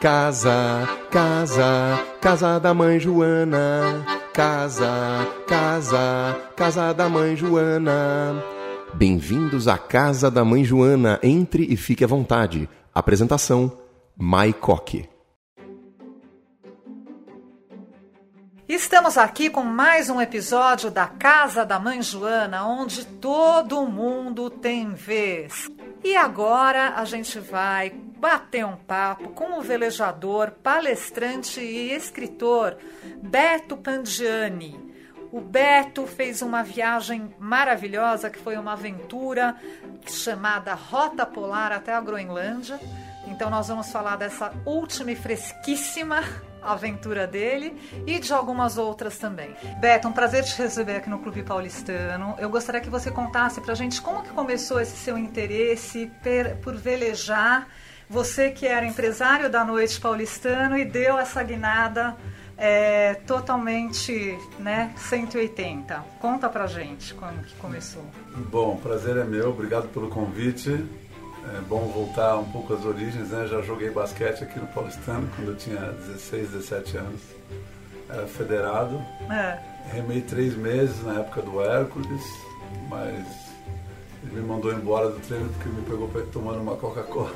Casa, casa, casa da mãe Joana. Casa, casa, casa da mãe Joana. Bem-vindos à Casa da Mãe Joana. Entre e fique à vontade. Apresentação: Mai Coque. Estamos aqui com mais um episódio da Casa da Mãe Joana, onde todo mundo tem vez. E agora a gente vai bater um papo com o velejador, palestrante e escritor Beto Pandiani. O Beto fez uma viagem maravilhosa, que foi uma aventura chamada Rota Polar até a Groenlândia. Então nós vamos falar dessa última e fresquíssima aventura dele e de algumas outras também. Beto, um prazer te receber aqui no Clube Paulistano. Eu gostaria que você contasse pra gente como que começou esse seu interesse por velejar. Você que era empresário da noite paulistano e deu essa guinada é, totalmente né, 180. Conta pra gente como que começou. Bom, prazer é meu, obrigado pelo convite. É bom voltar um pouco às origens, né? Já joguei basquete aqui no Paulistano quando eu tinha 16, 17 anos. Era federado. É. Remei três meses na época do Hércules, mas ele me mandou embora do treino porque me pegou tomando uma Coca-Cola.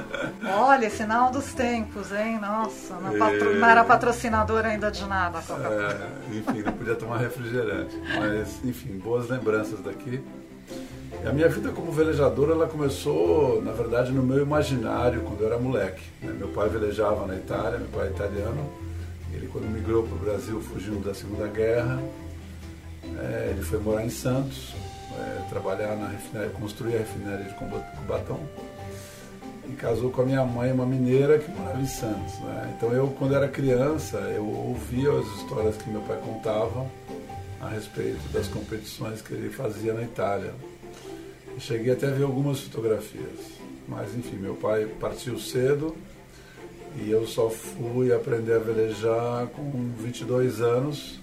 Olha, sinal dos tempos, hein? Nossa, não, patro... não era patrocinador ainda de nada a Coca-Cola. É, enfim, não podia tomar refrigerante. Mas, enfim, boas lembranças daqui. E a minha vida como velejador, ela começou, na verdade, no meu imaginário, quando eu era moleque. Né? Meu pai velejava na Itália, meu pai é italiano. Ele, quando migrou para o Brasil, fugindo da Segunda Guerra, é, ele foi morar em Santos, é, trabalhar na refinaria, construir a refinaria de Cubatão. E casou com a minha mãe, uma mineira que morava em Santos. Né? Então eu, quando era criança, eu ouvia as histórias que meu pai contava a respeito das competições que ele fazia na Itália. Cheguei até a ver algumas fotografias, mas enfim, meu pai partiu cedo e eu só fui aprender a velejar com 22 anos,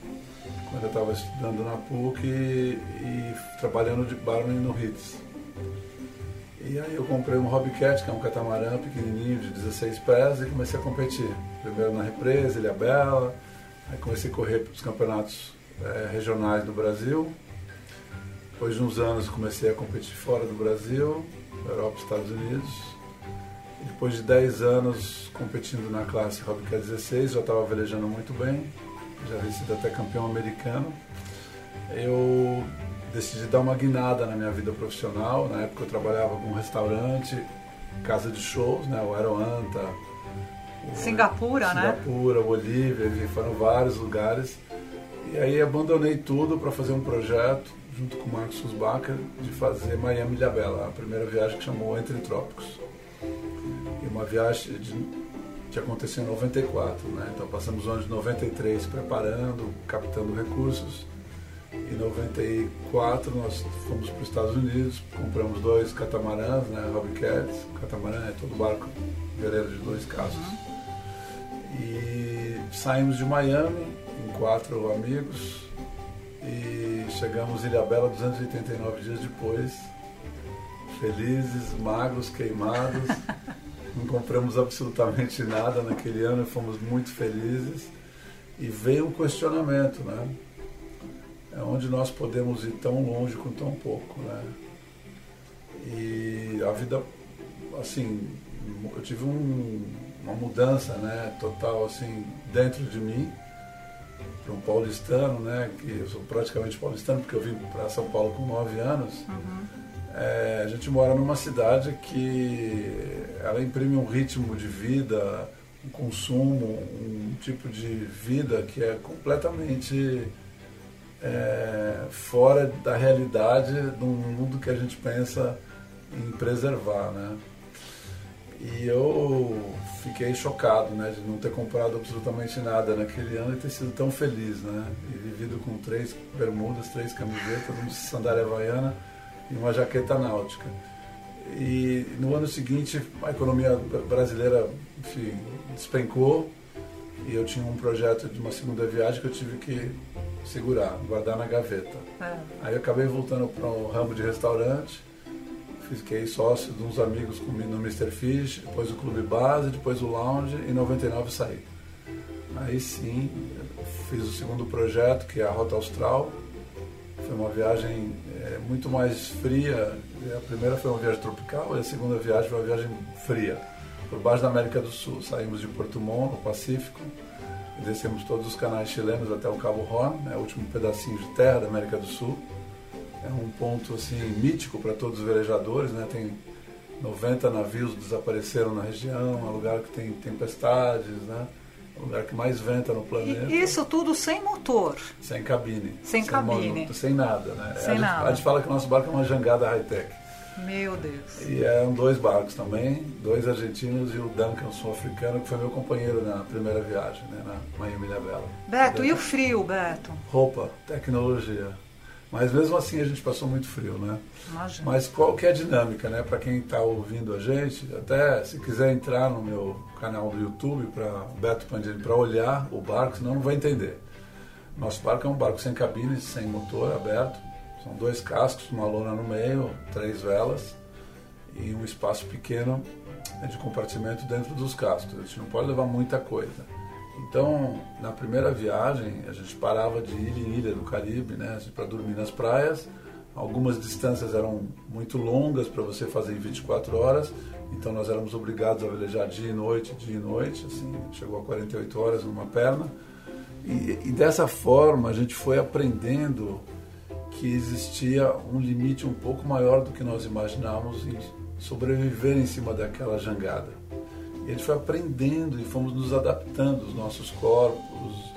quando eu estava estudando na PUC e, e trabalhando de barman no Ritz. E aí eu comprei um Hobbycat, que é um catamarã pequenininho de 16 pés, e comecei a competir. Primeiro na represa, Ilha Bela, aí comecei a correr para os campeonatos é, regionais do Brasil, depois de uns anos comecei a competir fora do Brasil, Europa e Estados Unidos. E depois de 10 anos competindo na classe Hobbycat 16, já estava velejando muito bem, já havia sido até campeão americano. Eu decidi dar uma guinada na minha vida profissional. Na época eu trabalhava com um restaurante, casa de shows, né, o Aeroanta. O Singapura, Singapura, né? Singapura, Bolívia, foram vários lugares. E aí abandonei tudo para fazer um projeto junto com o Marcos Susbacher, de fazer Miami Ilhabela, a primeira viagem que chamou Entre Trópicos. E uma viagem de, que aconteceu em 94, né? Então passamos o ano de 93 preparando, captando recursos. Em 94 nós fomos para os Estados Unidos, compramos dois catamarãs, né, Hobbycats. O catamarã é todo barco veleiro de dois cascos. E saímos de Miami em quatro amigos, e chegamos em Ilha Bela 289 dias depois, felizes, magros, queimados. Não compramos absolutamente nada naquele ano e fomos muito felizes. E veio um questionamento, né? É onde nós podemos ir tão longe com tão pouco, né? E a vida, assim, eu tive um, uma mudança, né, total, assim, dentro de mim para um paulistano, né, que eu sou praticamente paulistano porque eu vim para São Paulo com nove anos, uhum. é, a gente mora numa cidade que ela imprime um ritmo de vida, um consumo, um tipo de vida que é completamente é, fora da realidade do mundo que a gente pensa em preservar, né? E eu fiquei chocado, né, de não ter comprado absolutamente nada naquele ano e ter sido tão feliz, né? E vivido com três bermudas, três camisetas, uma sandália havaiana e uma jaqueta náutica. E no ano seguinte a economia brasileira, enfim, despencou e eu tinha um projeto de uma segunda viagem que eu tive que segurar, guardar na gaveta. É. Aí eu acabei voltando para o ramo de restaurante fiquei sócio de uns amigos no Mr. Fish, depois o Clube Base, depois o Lounge e em 99 saí. Aí sim, fiz o segundo projeto, que é a Rota Austral. Foi uma viagem é, muito mais fria. A primeira foi uma viagem tropical e a segunda viagem foi uma viagem fria. Por baixo da América do Sul. Saímos de Porto Montt, no Pacífico, descemos todos os canais chilenos até o Cabo Horn, né, o último pedacinho de terra da América do Sul. É um ponto assim mítico para todos os velejadores, né? Tem 90 navios desapareceram na região, é um lugar que tem tempestades, né? o lugar que mais venta no planeta. E isso tudo sem motor? Sem cabine. Sem, sem cabine. Motor, sem nada, né? Sem a, nada. Gente, a gente fala que o nosso barco é uma jangada high-tech. Meu Deus. E eram dois barcos também, dois argentinos e o Duncan, sul-africano, que foi meu companheiro na primeira viagem, né, na Miami Bela. Beto, e o frio, Beto? Roupa, tecnologia. Mas mesmo assim a gente passou muito frio, né? Imagina. Mas qual que é a dinâmica, né? Para quem está ouvindo a gente, até se quiser entrar no meu canal do YouTube para Beto Pandini para olhar o barco, senão não vai entender. Nosso barco é um barco sem cabine, sem motor aberto. São dois cascos, uma lona no meio, três velas e um espaço pequeno de compartimento dentro dos cascos. A gente não pode levar muita coisa. Então, na primeira viagem, a gente parava de ilha em ilha do Caribe, né, para dormir nas praias. Algumas distâncias eram muito longas para você fazer em 24 horas, então nós éramos obrigados a velejar dia e noite, dia e noite, assim, chegou a 48 horas numa perna. E, e dessa forma a gente foi aprendendo que existia um limite um pouco maior do que nós imaginávamos em sobreviver em cima daquela jangada. A gente foi aprendendo e fomos nos adaptando, os nossos corpos,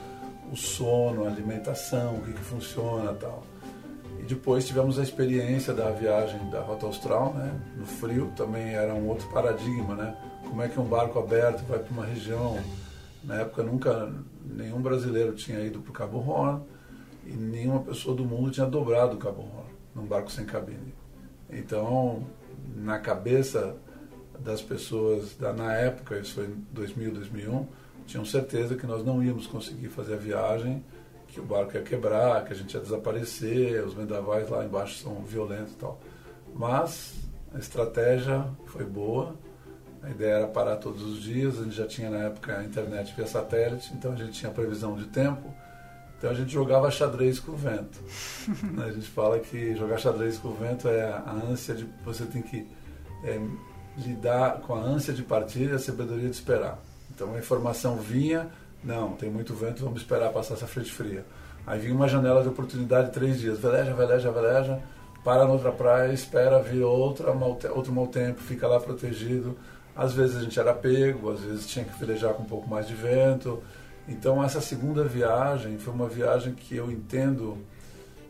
o sono, a alimentação, o que, que funciona tal. E depois tivemos a experiência da viagem da Rota Austral, né? No frio também era um outro paradigma, né? Como é que um barco aberto vai para uma região... Na época nunca nenhum brasileiro tinha ido para o Cabo Horn e nenhuma pessoa do mundo tinha dobrado o Cabo Horn num barco sem cabine. Então, na cabeça das pessoas da, na época, isso foi em 2000, 2001, tinham certeza que nós não íamos conseguir fazer a viagem, que o barco ia quebrar, que a gente ia desaparecer, os vendavais lá embaixo são violentos e tal. Mas a estratégia foi boa, a ideia era parar todos os dias, a gente já tinha na época a internet via satélite, então a gente tinha previsão de tempo, então a gente jogava xadrez com o vento. a gente fala que jogar xadrez com o vento é a ânsia de você tem que é, lidar com a ânsia de partir e a sabedoria de esperar. Então a informação vinha, não, tem muito vento, vamos esperar passar essa frente fria. Aí vinha uma janela de oportunidade três dias, veleja, veleja, veleja, para noutra praia, espera vir outra, outro mau tempo, fica lá protegido. Às vezes a gente era pego, às vezes tinha que velejar com um pouco mais de vento. Então essa segunda viagem foi uma viagem que eu entendo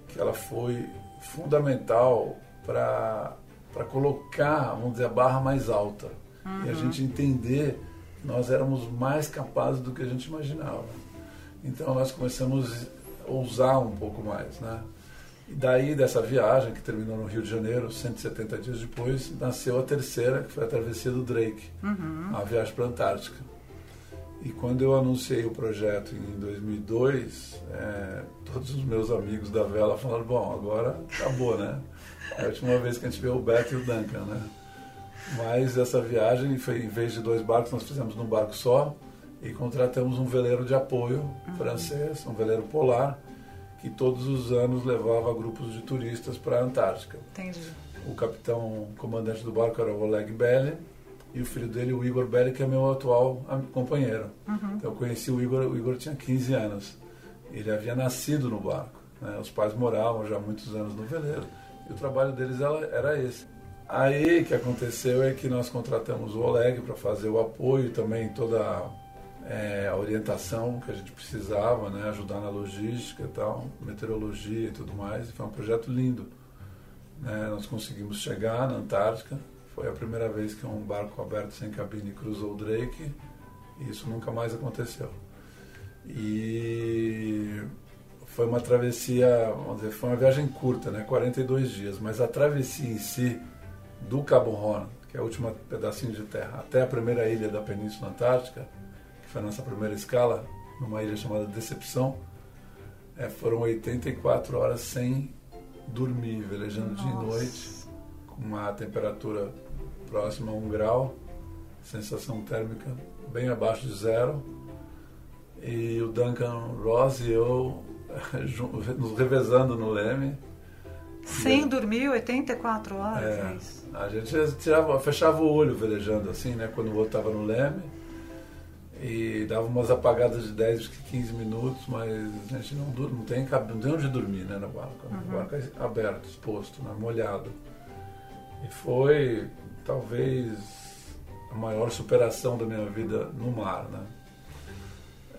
que ela foi fundamental para para colocar, vamos dizer, a barra mais alta. Uhum. E a uhum. gente entender que nós éramos mais capazes do que a gente imaginava. Então nós começamos a ousar um pouco mais, né? E daí dessa viagem, que terminou no Rio de Janeiro, 170 dias depois, nasceu a terceira, que foi a travessia do Drake, uhum. a viagem para a Antártica. E quando eu anunciei o projeto em 2002, é, todos os meus amigos da vela falaram: bom, agora acabou, né? É a última vez que a gente viu o Beto e o Duncan, né? Mas essa viagem foi, em vez de dois barcos, nós fizemos num barco só e contratamos um veleiro de apoio uhum. francês, um veleiro polar, que todos os anos levava grupos de turistas para a Antártica. Entendi. O capitão comandante do barco era o Oleg Belli e o filho dele, o Igor Belli, que é meu atual companheiro. Uhum. Então eu conheci o Igor, o Igor tinha 15 anos. Ele havia nascido no barco. Né? Os pais moravam já há muitos anos no veleiro. E o trabalho deles era esse. Aí o que aconteceu é que nós contratamos o Oleg para fazer o apoio também, toda é, a orientação que a gente precisava, né, ajudar na logística e tal, meteorologia e tudo mais. E foi um projeto lindo. Né? Nós conseguimos chegar na Antártica. Foi a primeira vez que um barco aberto sem cabine cruzou o Drake. E isso nunca mais aconteceu. E foi uma travessia, vamos dizer, foi uma viagem curta, né, 42 dias, mas a travessia em si do Cabo Horn, que é o último pedacinho de terra, até a primeira ilha da Península Antártica, que foi a nossa primeira escala, numa ilha chamada Decepção, é, foram 84 horas sem dormir, velejando Nossa. dia e noite, com uma temperatura próxima a um grau, sensação térmica bem abaixo de zero. E o Duncan Ross e eu nos revezando no leme. Sem dormir 84 horas? É, é a gente tirava, fechava o olho velejando assim, né? Quando o outro estava no leme. E dava umas apagadas de 10, 15 minutos, mas a gente não, não, tem, não tem onde dormir né, no barco. Uhum. O barco é aberto, exposto, né, molhado. E foi talvez a maior superação da minha vida no mar. Né?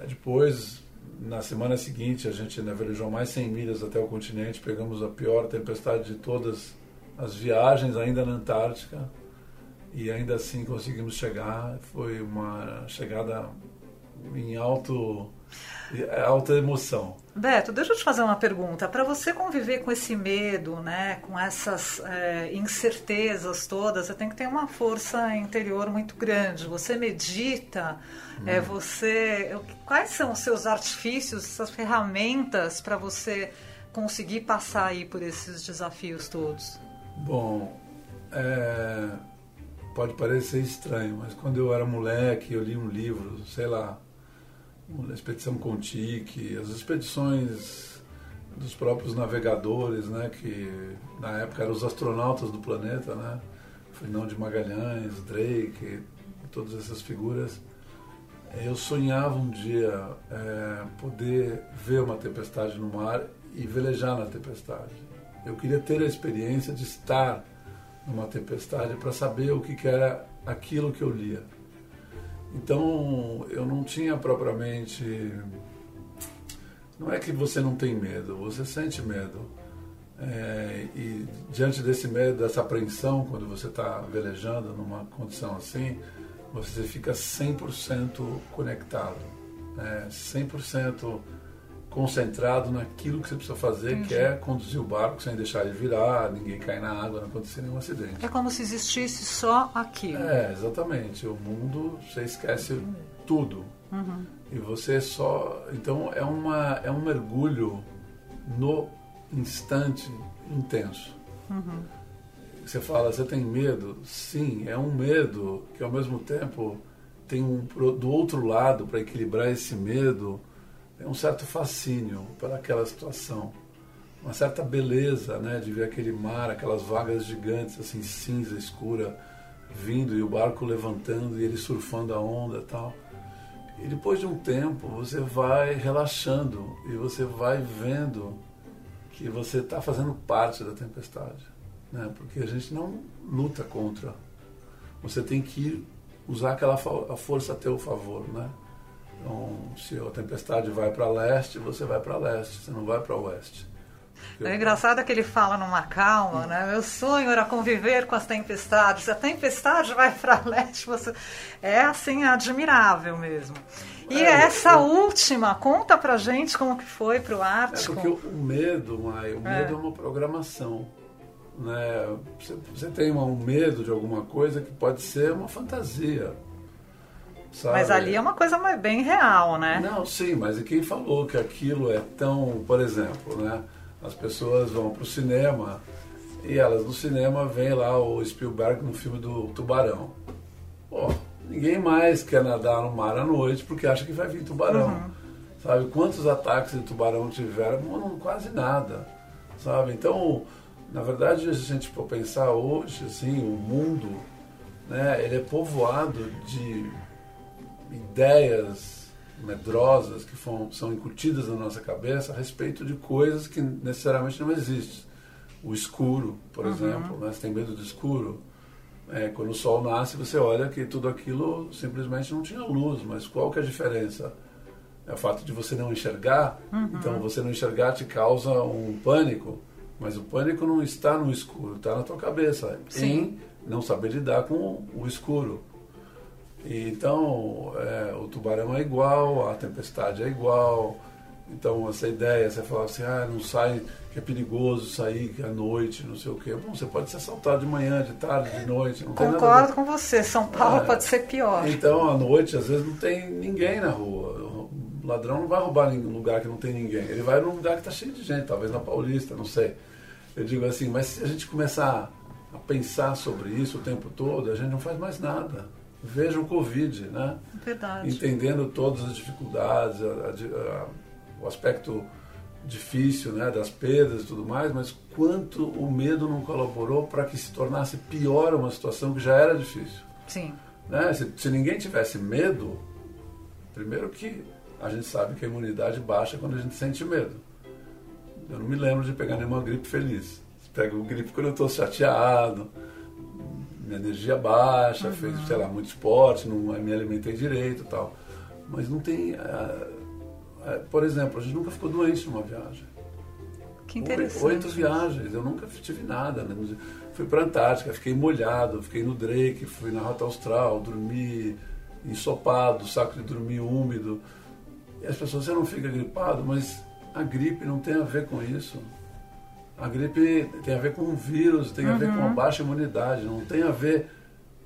Depois, na semana seguinte, a gente velejou mais 100 milhas até o continente, pegamos a pior tempestade de todas as viagens, ainda na Antártica, e ainda assim conseguimos chegar. Foi uma chegada em alto, alta emoção. Beto, deixa eu te fazer uma pergunta. Para você conviver com esse medo, né, com essas é, incertezas todas, você tem que ter uma força interior muito grande. Você medita, hum. é, você, quais são os seus artifícios, essas ferramentas para você conseguir passar aí por esses desafios todos? Bom, é, pode parecer estranho, mas quando eu era moleque, eu li um livro, sei lá, a expedição Contique, as expedições dos próprios navegadores, né, que na época eram os astronautas do planeta, né, Fernão de Magalhães, Drake, todas essas figuras. Eu sonhava um dia é, poder ver uma tempestade no mar e velejar na tempestade. Eu queria ter a experiência de estar numa tempestade para saber o que, que era aquilo que eu lia. Então eu não tinha propriamente. Não é que você não tem medo, você sente medo. É, e diante desse medo, dessa apreensão, quando você está velejando numa condição assim, você fica 100% conectado, né? 100% concentrado naquilo que você precisa fazer, Entendi. que é conduzir o barco sem deixar ele virar, ninguém cair na água, não acontecer nenhum acidente. É como se existisse só aquilo. É, exatamente. O mundo, você esquece tudo. Uhum. E você só. Então é, uma, é um mergulho no instante intenso. Uhum. Você fala, você tem medo? Sim, é um medo que ao mesmo tempo tem um do outro lado para equilibrar esse medo um certo fascínio para aquela situação, uma certa beleza, né, de ver aquele mar, aquelas vagas gigantes assim cinza escura vindo e o barco levantando e ele surfando a onda, tal. E depois de um tempo você vai relaxando e você vai vendo que você está fazendo parte da tempestade, né? Porque a gente não luta contra. Você tem que usar aquela a força a teu favor, né? Então, se a tempestade vai para leste, você vai para leste, você não vai para oeste. É engraçado que ele fala numa calma, né? Meu sonho era conviver com as tempestades. Se a tempestade vai para leste, você é assim admirável mesmo. E é, essa eu... última, conta pra gente como que foi pro Ártico. É porque o medo, Mai, o medo é, é uma programação. Né? Você, você tem um medo de alguma coisa que pode ser uma fantasia. Sabe? Mas ali é uma coisa mais bem real, né? Não, sim, mas e quem falou que aquilo é tão, por exemplo, né? As pessoas vão para o cinema e elas no cinema veem lá o Spielberg no filme do Tubarão. Pô, ninguém mais quer nadar no mar à noite porque acha que vai vir tubarão. Uhum. Sabe? Quantos ataques de tubarão tiveram? Não, quase nada. Sabe? Então, na verdade, se a gente for pensar hoje, assim, o mundo, né, ele é povoado de ideias medrosas que foram, são incutidas na nossa cabeça a respeito de coisas que necessariamente não existem. O escuro, por uhum. exemplo, né? você tem medo do escuro. É, quando o sol nasce, você olha que tudo aquilo simplesmente não tinha luz, mas qual que é a diferença? É o fato de você não enxergar, uhum. então você não enxergar te causa um pânico, mas o pânico não está no escuro, está na tua cabeça, Sim. em não saber lidar com o escuro. Então, é, o tubarão é igual, a tempestade é igual. Então, essa ideia, você fala assim, ah, não sai, que é perigoso sair à noite, não sei o quê. Bom, você pode ser assaltado de manhã, de tarde, de noite. Concordo com você, São Paulo é, pode ser pior. Então, à noite, às vezes, não tem ninguém na rua. O ladrão não vai roubar em um lugar que não tem ninguém. Ele vai num lugar que está cheio de gente, talvez na Paulista, não sei. Eu digo assim, mas se a gente começar a pensar sobre isso o tempo todo, a gente não faz mais nada. Veja o Covid, né? Verdade. Entendendo todas as dificuldades, a, a, a, o aspecto difícil né, das perdas e tudo mais, mas quanto o medo não colaborou para que se tornasse pior uma situação que já era difícil. Sim. Né? Se, se ninguém tivesse medo, primeiro que a gente sabe que a imunidade baixa quando a gente sente medo. Eu não me lembro de pegar nenhuma gripe feliz. Pego gripe quando eu estou chateado, minha energia baixa, uhum. fiz, sei lá, muito esporte, não me alimentei direito e tal. Mas não tem. Uh, uh, por exemplo, a gente nunca ficou doente numa viagem. Que interessante. Oito viagens, eu nunca tive nada. Né? Fui para a Antártica, fiquei molhado, fiquei no Drake, fui na Rota Austral, dormi ensopado, saco de dormir úmido. E as pessoas, você não fica gripado, mas a gripe não tem a ver com isso. A gripe tem a ver com o vírus, tem a ver com a uhum. baixa imunidade, não tem a ver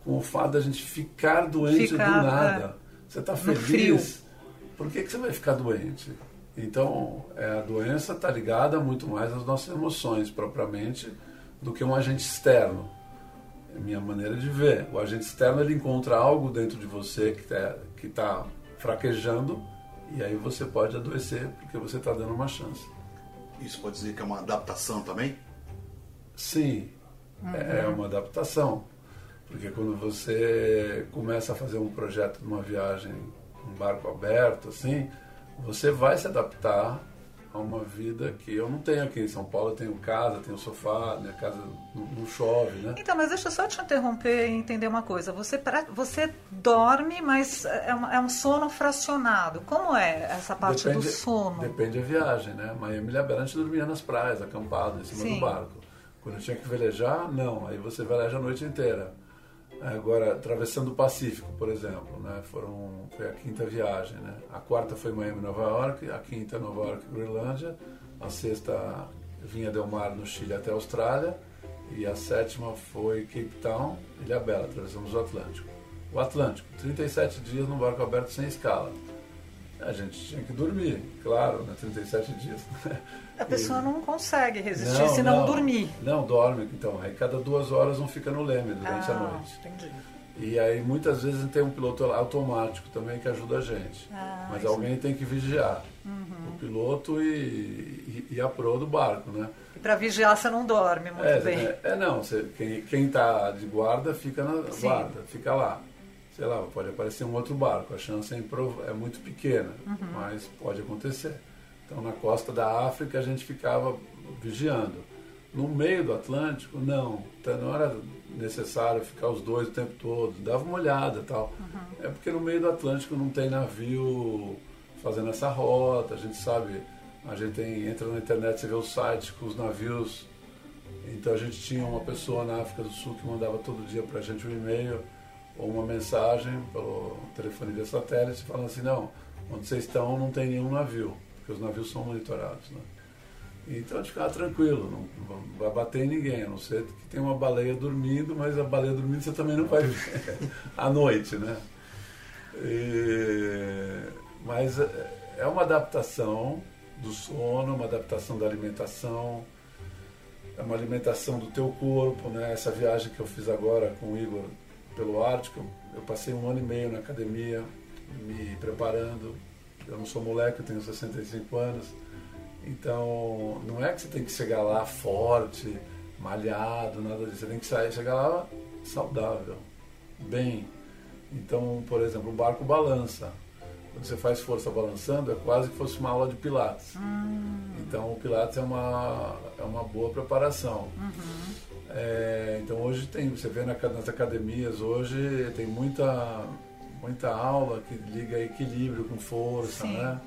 com o fato da gente ficar doente ficar, do nada. É, você está feliz, por que, que você vai ficar doente? Então, é, a doença está ligada muito mais às nossas emoções, propriamente, do que um agente externo. É a minha maneira de ver. O agente externo ele encontra algo dentro de você que está que tá fraquejando e aí você pode adoecer porque você está dando uma chance. Isso pode dizer que é uma adaptação também? Sim, uhum. é uma adaptação. Porque quando você começa a fazer um projeto de uma viagem, um barco aberto, assim, você vai se adaptar a uma vida que eu não tenho aqui em São Paulo. Eu tenho casa, tenho sofá, minha casa não, não chove, né? Então, mas deixa eu só te interromper e entender uma coisa. Você, você dorme, mas é, uma, é um sono fracionado. Como é essa parte depende, do sono? Depende da viagem, né? Miami gente dormia nas praias, acampado, em cima Sim. do barco. Quando eu tinha que velejar, não. Aí você veleja a noite inteira. Agora, atravessando o Pacífico, por exemplo, né? Foram, foi a quinta viagem, né? A quarta foi Miami, Nova York, a quinta Nova York, Groenlândia, a sexta Vinha Del Mar, no Chile, até a Austrália, e a sétima foi Cape Town, Ilha Bela, atravessamos o Atlântico. O Atlântico, 37 dias no barco aberto sem escala. A gente tinha que dormir, claro, né? 37 dias. A pessoa e... não consegue resistir não, se não, não, dormir. Não, dorme. Então, aí cada duas horas um fica no leme durante ah, a noite. Entendi. E aí muitas vezes tem um piloto automático também que ajuda a gente. Ah, Mas alguém tem que vigiar. Uhum. O piloto e, e, e, a pro do barco, né? E para vigiar você não dorme muito é, bem. É, é não, você, quem está de guarda fica na Sim. guarda, fica lá sei lá, pode aparecer um outro barco. A chance é, é muito pequena, uhum. mas pode acontecer. Então, na costa da África, a gente ficava vigiando. No meio do Atlântico, não. Então, não era necessário ficar os dois o tempo todo. Dava uma olhada tal. Uhum. É porque no meio do Atlântico não tem navio fazendo essa rota. A gente sabe, a gente tem, entra na internet, você vê os sites com os navios. Então, a gente tinha uma pessoa na África do Sul que mandava todo dia para a gente um e-mail ou uma mensagem pelo telefone de satélite falando assim, não, onde vocês estão não tem nenhum navio, porque os navios são monitorados. Né? Então gente ficava tranquilo, não, vai bater em ninguém, a não ser que tem uma baleia dormindo, mas a baleia dormindo você também não vai ver à noite, né? E, mas é, é uma adaptação do sono, uma adaptação da alimentação, é uma alimentação do teu corpo, né? Essa viagem que eu fiz agora com o Igor pelo Ártico. Eu passei um ano e meio na academia, me preparando. Eu não sou moleque, eu tenho 65 anos. Então, não é que você tem que chegar lá forte, malhado, nada disso. Você tem que sair, chegar lá saudável, bem. Então, por exemplo, o barco balança. Quando você faz força balançando, é quase que fosse uma aula de pilates. Hum. Então, o pilates é uma, é uma boa preparação. Uhum. É, então hoje tem, você vê na, nas academias hoje tem muita, muita aula que liga equilíbrio com força, Sim. né?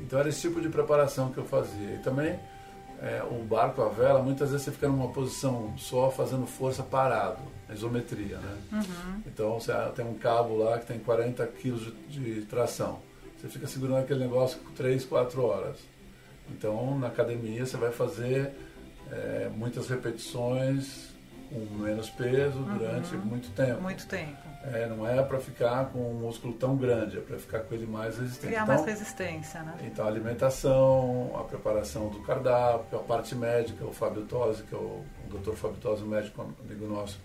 Então era esse tipo de preparação que eu fazia. E também é, o barco a vela, muitas vezes você fica numa posição só fazendo força parado, isometria, né? Uhum. Então você tem um cabo lá que tem 40 quilos de, de tração. Você fica segurando aquele negócio por 3, 4 horas. Então na academia você vai fazer é, muitas repetições com menos peso durante muito tempo. Muito tempo. É, não é para ficar com um músculo tão grande, é para ficar com ele mais resistente. Criar então, mais resistência, né? então, a alimentação, a preparação do cardápio, a parte médica, o Fábio Tosi, que é o, o Dr. Fábio Tosi, um médico amigo nosso,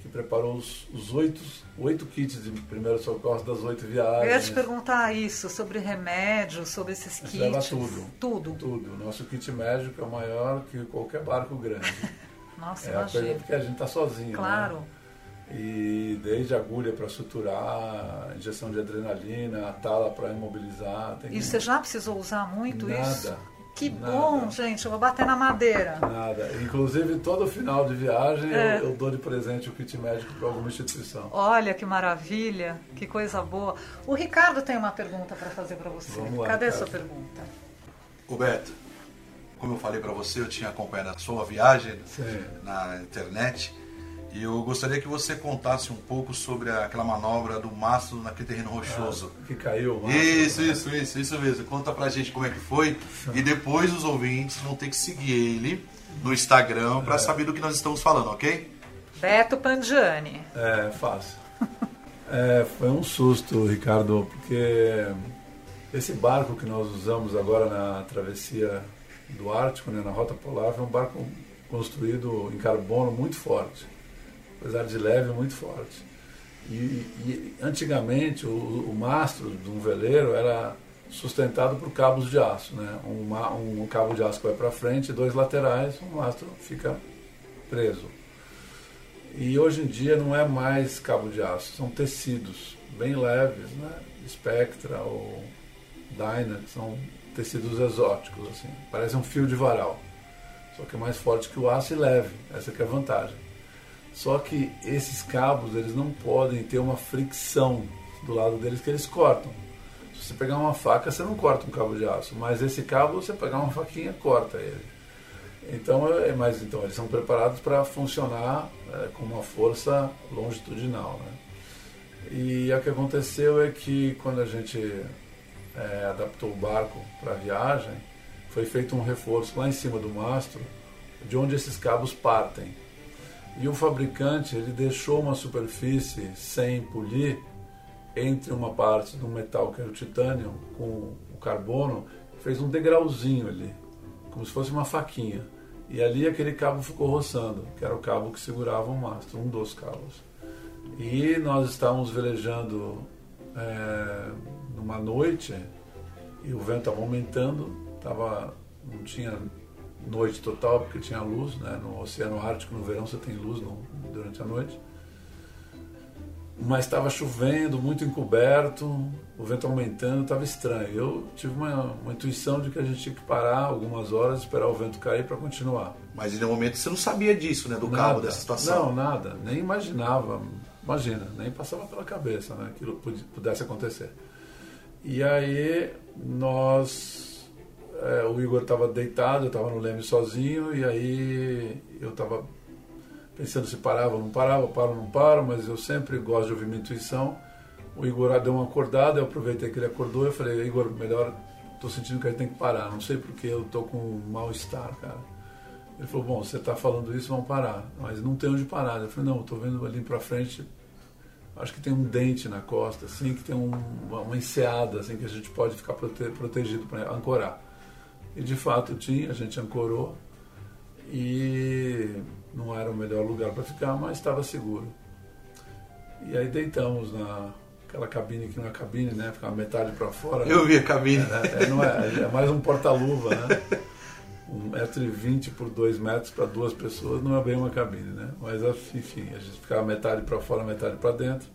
que preparou os, os oito, oito kits de primeiro socorro das oito viagens. Eu ia te perguntar isso, sobre remédios, sobre esses kits. leva tudo. Tudo. Tudo. Nosso kit médico é maior que qualquer barco grande. Nossa, é imagina. porque a gente está sozinho. Claro. Né? E desde agulha para suturar, injeção de adrenalina, tala para imobilizar. E você já precisou usar muito Nada, isso? Que nada. bom, gente. Eu vou bater na madeira. Nada. Inclusive, todo final de viagem É. eu, eu dou de presente o kit médico para alguma instituição. Olha que maravilha, que coisa boa. O Ricardo tem uma pergunta para fazer para você. Vamos lá, Cadê a Ricardo. sua pergunta? Roberto, como eu falei para você, eu tinha acompanhado a sua viagem Sim. na internet eu gostaria que você contasse um pouco sobre aquela manobra do mastro naquele terreno rochoso. Que caiu. mas- Isso, isso, isso, isso mesmo. Conta pra gente como é que foi. E depois os ouvintes vão ter que seguir ele no Instagram pra saber do que nós estamos falando, ok? Beto Pandiani. É, fácil. É, foi um susto, Ricardo, porque esse barco que nós usamos agora na travessia do Ártico, né, na Rota Polar, foi um barco construído em carbono muito forte, apesar de leve, muito forte. E, e antigamente o, o mastro de um veleiro era sustentado por cabos de aço, né? um, um cabo de aço que vai para frente, dois laterais, o mastro fica preso. E hoje em dia não é mais cabo de aço, são tecidos bem leves, né? Spectra ou Dyna, que são tecidos exóticos, assim. Parece um fio de varal, só que é mais forte que o aço e leve, essa é a vantagem. Só que esses cabos, eles não podem ter uma fricção do lado deles que eles cortam. Se você pegar uma faca, você não corta um cabo de aço, mas esse cabo, você pegar uma faquinha, corta ele. Então, é, mas então eles são preparados para funcionar é, com uma força longitudinal, né? E o que aconteceu é que quando a gente é, adaptou o barco para a viagem, foi feito um reforço lá em cima do mastro, de onde esses cabos partem. E o fabricante ele deixou uma superfície sem polir entre uma parte do metal que era o titânio com o carbono, fez um degrauzinho ali, como se fosse uma faquinha. E ali aquele cabo ficou roçando, que era o cabo que segurava o mastro, um dos cabos. E nós estávamos velejando é, numa noite e o vento estava aumentando, tava, não tinha noite total porque tinha luz, né? no Oceano Ártico no verão você tem luz no- durante a noite. Mas estava chovendo, muito encoberto, o vento aumentando, estava estranho. Eu tive uma, uma intuição de que a gente tinha que parar algumas horas, esperar o vento cair para continuar. Mas no momento você não sabia disso, né? Do Nada. cabo, dessa situação. Não, nada. Nem imaginava. Imagina, nem passava pela cabeça né, que aquilo pudesse acontecer. E aí nós. É, o Igor estava deitado, eu estava no leme sozinho, e aí eu estava pensando se parava ou não parava, paro ou não paro, mas eu sempre gosto de ouvir minha intuição. O Igor deu uma acordada, eu aproveitei que ele acordou e falei, Igor, melhor, estou sentindo que a gente tem que parar, não sei porque eu estou com um mal-estar, cara. Ele falou, bom, você está falando isso, vamos parar. Mas não tem onde parar. Eu falei, não, estou vendo ali para frente, acho que tem um dente na costa, assim, que tem um- uma, enseada, assim, que a gente pode ficar prote- protegido para ancorar. E de fato tinha, a gente ancorou e não era o melhor lugar para ficar, mas estava seguro. E aí deitamos naquela cabine que não é cabine, né? Ficava metade para fora. Eu vi a cabine. É, é, não é, é mais um porta-luva, né? Um metro e vinte por dois metros para duas pessoas não é bem uma cabine, né? Mas enfim, a gente ficava metade para fora, metade para dentro.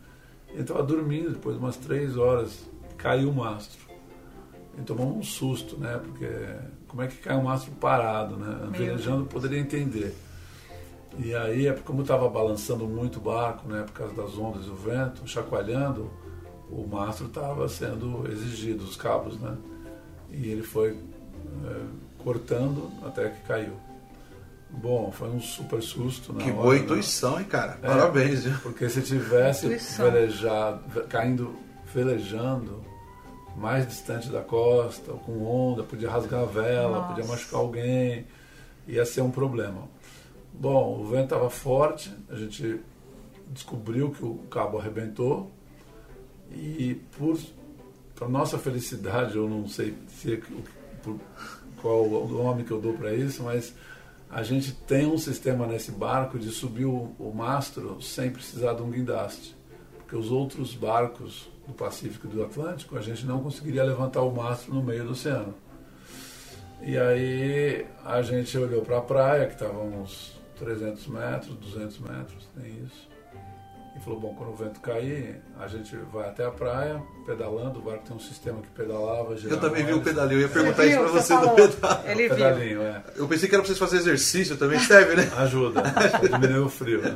E estava dormindo, depois de umas três horas, caiu o mastro. E tomamos um susto, né? Porque como é que cai um mastro parado, né? Velejando poderia entender. E aí, é como estava balançando muito o barco, né? Por causa das ondas e o vento, chacoalhando, o mastro estava sendo exigido, os cabos, né? E ele foi é, cortando até que caiu. Bom, foi um super susto. Na Que hora, boa né? intuição, hein, cara? É. Parabéns, viu? Porque se tivesse velejado, ve- caindo, velejando mais distante da costa, ou com onda, podia rasgar a vela, Nossa. podia machucar alguém, ia ser um problema. Bom, o vento estava forte, a gente descobriu que o cabo arrebentou e por para nossa felicidade, eu não sei se, é por, qual o nome que eu dou para isso, mas a gente tem um sistema nesse barco de subir o, o mastro sem precisar de um guindaste, porque os outros barcos do Pacífico e do Atlântico a gente não conseguiria levantar o mastro no meio do oceano. E aí a gente olhou para a praia, que estava uns 300 metros, 200 metros, tem isso. E falou, bom, quando o vento cair, a gente vai até a praia, pedalando, o barco tem um sistema que pedalava, Eu também vi o pedalinho, eu ia perguntar isso para você, você do pedal. Ele viu. pedalinho, é. Eu pensei que era para vocês fazerem exercício, também serve, né? Ajuda, diminuiu o frio. Né?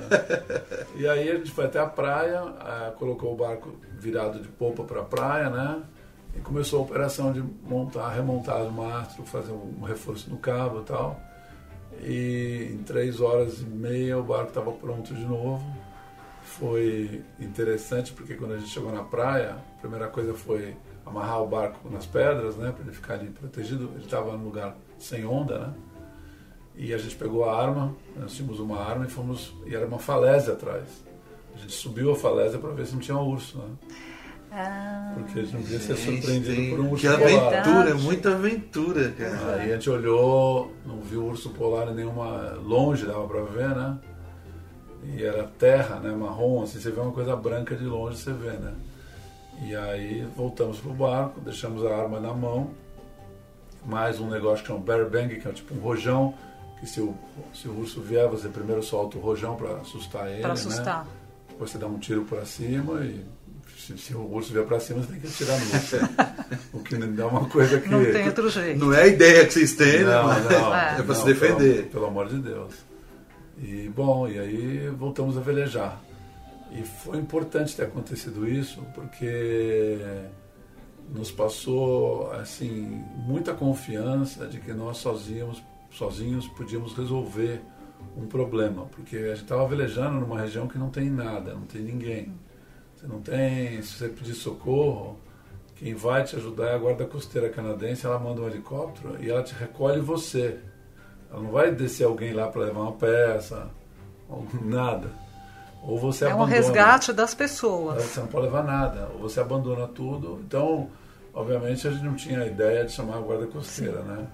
E aí a gente foi até a praia, colocou o barco virado de popa para a praia, né? E começou a operação de montar, remontar o mastro, fazer um reforço no cabo e tal. E em três horas e meia o barco estava pronto de novo. Foi interessante porque quando a gente chegou na praia, a primeira coisa foi amarrar o barco nas pedras, né, para ele ficar ali protegido. Ele estava num lugar sem onda, né? E a gente pegou a arma, nós tínhamos uma arma e fomos e era uma falésia atrás. A gente subiu a falésia para ver se não tinha urso, né? Ah, Porque a gente não queria ser Gente, surpreendido tem- por um urso Que polar. aventura, Verdade. muita aventura, cara. Aí a gente olhou, não viu urso polar em nenhuma. longe, dava pra ver, né? E era terra, né? Marrom, assim, você vê uma coisa branca de longe, você vê, né? E aí voltamos pro barco, deixamos a arma na mão, mais um negócio que é um bear bang, que é tipo um rojão, que se o, se o urso vier, você primeiro solta o rojão pra assustar ele, para né? assustar. Depois você dá um tiro pra cima e se, se o urso vier pra cima, você tem que atirar no urso. o que não é uma coisa que... Não tem outro jeito. Não é a ideia que vocês têm, né? Não, Mas não, É. é pra se defender. Pelo, pelo amor de Deus. E bom, e aí voltamos a velejar. E foi importante ter acontecido isso, porque nos passou assim muita confiança de que nós sozinhos, sozinhos podíamos resolver um problema, porque a gente estava velejando numa região que não tem nada, não tem ninguém. Você não tem, se você pedir socorro, quem vai te ajudar é a guarda costeira canadense, ela manda um helicóptero e ela te recolhe você. Ela não vai descer alguém lá para levar uma peça, ou nada. Ou você É um abandona. resgate das Aí pessoas. Você não pode levar nada, ou você abandona tudo. Então, obviamente, a gente não tinha a ideia de chamar a guarda costeira, né?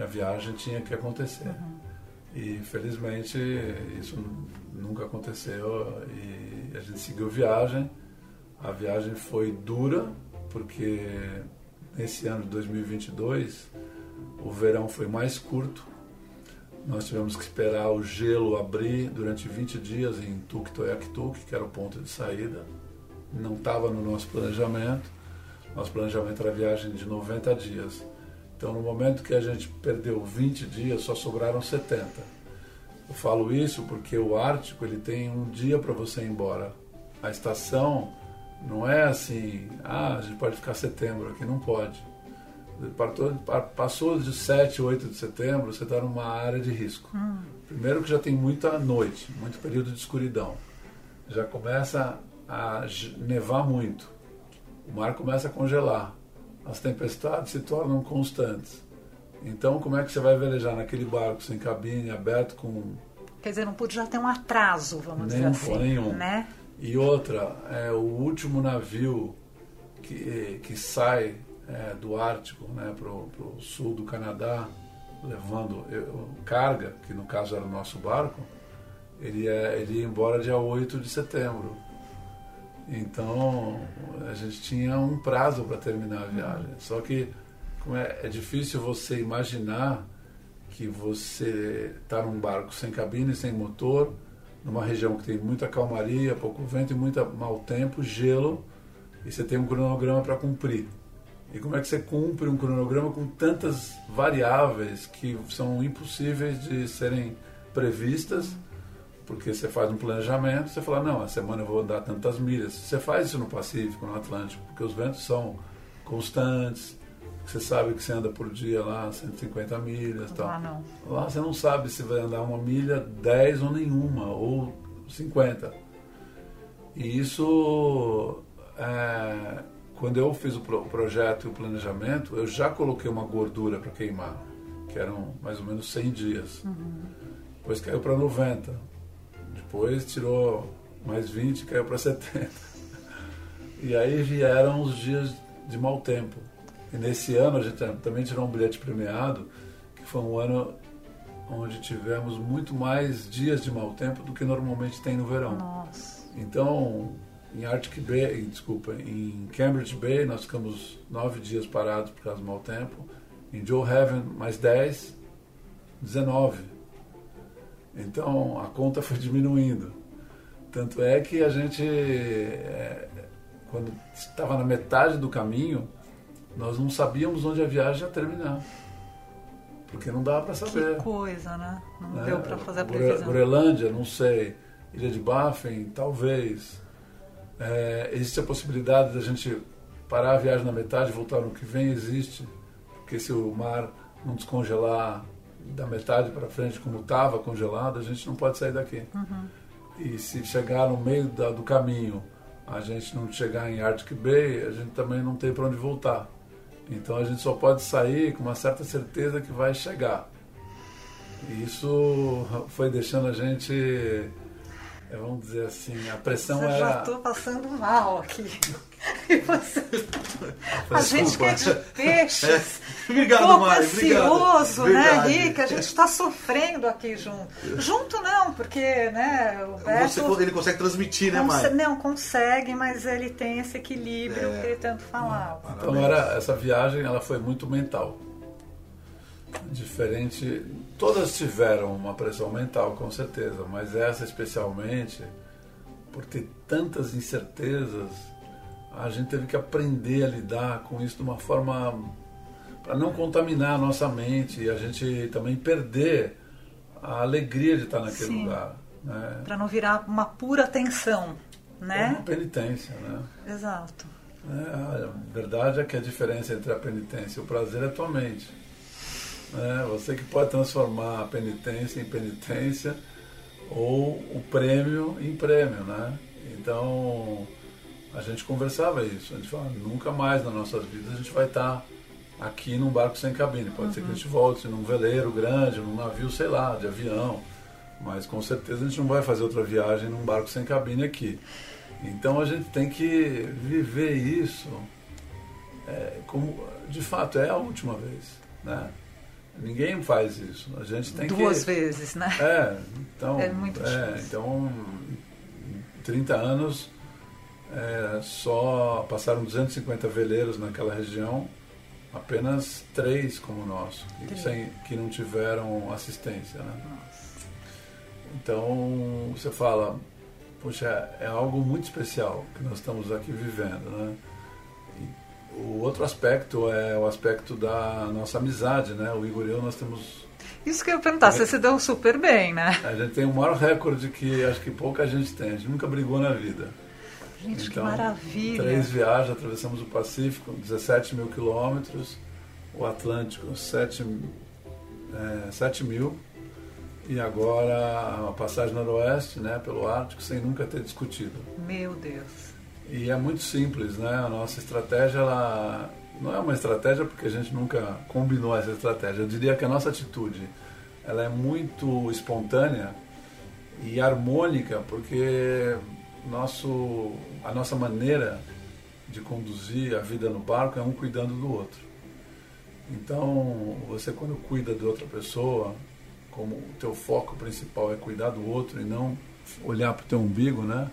A viagem tinha que acontecer. E felizmente isso nunca aconteceu e a gente seguiu viagem. A viagem foi dura, porque nesse ano de 2022 o verão foi mais curto. Nós tivemos que esperar o gelo abrir durante 20 dias em Tuktoyaktuk, que era o ponto de saída. Não estava no nosso planejamento. Nosso planejamento era viagem de 90 dias. Então, no momento que a gente perdeu 20 dias, só sobraram 70. Eu falo isso porque o Ártico ele tem um dia para você ir embora. A estação não é assim, ah, a gente pode ficar setembro aqui, não pode. Passou de 7, 8 de setembro, você está numa área de risco. Primeiro que já tem muita noite, muito período de escuridão. Já começa a nevar muito. O mar começa a congelar. As tempestades se tornam constantes. Então, como é que você vai velejar naquele barco sem cabine, aberto com Quer dizer, não podia ter um atraso, vamos Nenhum, dizer assim. nenhum. Né? E outra, é o último navio que, que sai é, do Ártico né, para o sul do Canadá, levando eu, carga, que no caso era o nosso barco, ele, é, ele ia embora dia 8 de setembro. Então a gente tinha um prazo para terminar a viagem. Só que como é, é difícil você imaginar que você está num barco sem cabine, sem motor, numa região que tem muita calmaria, pouco vento e muito mau tempo, gelo, e você tem um cronograma para cumprir. E como é que você cumpre um cronograma com tantas variáveis que são impossíveis de serem previstas? Porque você faz um planejamento, você fala, não, a semana eu vou andar tantas milhas. Você faz isso no Pacífico, no Atlântico, porque os ventos são constantes, você sabe que você anda por dia lá 150 milhas tal. Lá não. Lá você não sabe se vai andar uma milha, 10 ou nenhuma, ou 50. E isso, é, quando eu fiz o pro- projeto e o planejamento, eu já coloquei uma gordura para queimar, que eram mais ou menos 100 dias. depois caiu para 90, depois tirou mais 20, caiu para 70. E aí vieram os dias de mau tempo. E nesse ano a gente também tirou um bilhete premiado, que foi um ano onde tivemos muito mais dias de mau tempo do que normalmente tem no verão. Nossa. Então, em Arctic Bay, desculpa, em Cambridge Bay nós ficamos nove dias parados por causa do mau tempo. Em Joe Haven mais 10, 19. Então a conta foi diminuindo. Tanto é que a gente, é, quando estava na metade do caminho, nós não sabíamos onde a viagem ia terminar. Porque não dava para saber. Que coisa, né? Não né? deu para fazer a previsão. Groenlândia, não sei. Ilha de Baffin, talvez. É, existe a possibilidade da gente parar a viagem na metade e voltar no que vem? Existe. Porque se o mar não descongelar da metade para frente como estava congelado, a gente não pode sair daqui. Uhum. E se chegar no meio da, do caminho, a gente não chegar em Arctic Bay, a gente também não tem para onde voltar. Então a gente só pode sair com uma certa certeza que vai chegar. E isso foi deixando a gente, vamos dizer assim, a pressão Eu era. já estou passando mal aqui. E você... A gente que é de peixes. É. Obrigado, pouco Mari, ansioso, obrigado. né. Rick? A gente está sofrendo aqui junto. Junto não, porque né, o Beto... Você, ele consegue transmitir, né, Mari? Não, consegue, mas ele tem esse equilíbrio É. que ele tanto falava. Então era essa viagem, ela foi muito mental. Diferente, todas tiveram uma pressão mental, com certeza, mas essa especialmente, por ter tantas incertezas, a gente teve que aprender a lidar com isso de uma forma para não contaminar a nossa mente e a gente também perder a alegria de estar naquele Sim. lugar. Né? Para não virar uma pura tensão, É né? uma penitência, né? Exato. É, a verdade é que a diferença entre a penitência e o prazer é a tua mente. É, você que pode transformar a penitência em penitência ou o prêmio em prêmio, né? Então a gente conversava isso. A gente falava, nunca mais nas nossas vidas a gente vai estar aqui num barco sem cabine. Pode ser que a gente volte num veleiro grande, num navio, sei lá, de avião. Mas com certeza a gente não vai fazer outra viagem num barco sem cabine aqui. Então a gente tem que viver isso é, como de fato é a última vez, né? Ninguém faz isso. A gente tem Duas que vezes, né? é, então É muito é, difícil. então em 30 anos é, só passaram 250 veleiros naquela região, apenas três como o nosso, que, sem, que não tiveram assistência, né? Então você fala, poxa, é algo muito especial que nós estamos aqui vivendo, né? O outro aspecto é o aspecto da nossa amizade, né? O Igor e eu, nós temos Isso que eu ia perguntar, você se deu super bem, né? a gente tem o maior recorde que acho que pouca gente tem. A gente nunca brigou na vida. Gente, que Então, maravilha. Três viagens, atravessamos o Pacífico, 17 mil quilômetros, o Atlântico, 7, é, 7 mil, e agora a passagem noroeste, né, pelo Ártico, sem nunca ter discutido. Meu Deus. E é muito simples, né? A nossa estratégia, ela não é uma estratégia porque a gente nunca combinou essa estratégia. Eu diria que a nossa atitude, ela é muito espontânea e harmônica porque nosso, a nossa maneira de conduzir a vida no barco é um cuidando do outro. Então, você quando cuida de outra pessoa, como o teu foco principal é cuidar do outro e não olhar para o teu umbigo, né?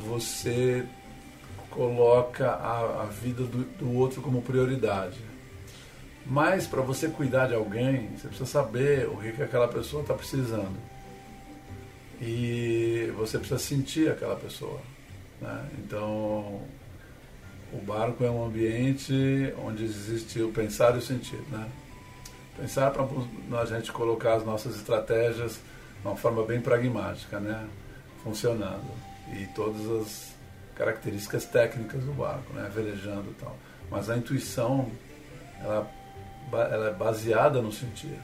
Você coloca a, a vida do, do outro como prioridade. Mas para você cuidar de alguém, você precisa saber o que, que aquela pessoa está precisando. E você precisa sentir aquela pessoa. Né? Então, o barco é um ambiente onde existe o pensar e o sentir. Né? Pensar para a gente colocar as nossas estratégias de uma forma bem pragmática, né? funcionando e todas as características técnicas do barco, né, velejando e tal. Mas a intuição, ela, ela é baseada no sentir,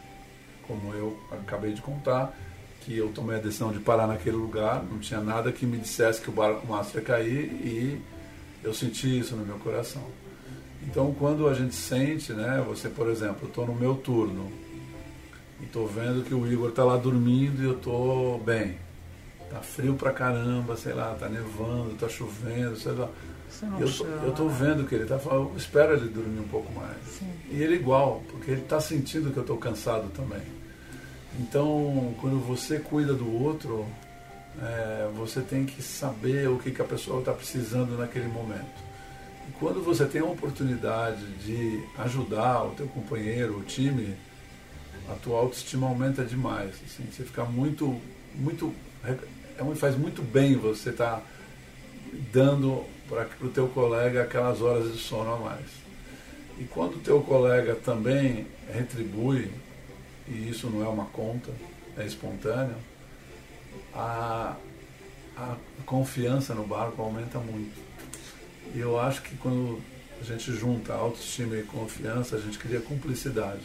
como eu acabei de contar, que eu tomei a decisão de parar naquele lugar, não tinha nada que me dissesse que o barco mastro ia cair e eu senti isso no meu coração. Então, quando a gente sente, né, você, por exemplo, estou no meu turno e tô vendo que o Igor tá lá dormindo e eu tô bem. Tá frio pra caramba, sei lá, tá nevando, tá chovendo, sei lá. Eu, chama, eu tô vendo que ele tá falando, espera ele dormir um pouco mais. Sim. E ele igual, porque ele tá sentindo que eu tô cansado também. Então, quando você cuida do outro, é, você tem que saber o que, que a pessoa está precisando naquele momento. E quando você tem a oportunidade de ajudar o teu companheiro, o time, a tua autoestima aumenta demais. Assim, você fica muito, muito, é um- faz muito bem você estar dando para o teu colega aquelas horas de sono a mais. E quando o teu colega também retribui, e isso não é uma conta, é espontâneo, a, a confiança no barco aumenta muito. E eu acho que quando a gente junta autoestima e confiança, a gente cria cumplicidade.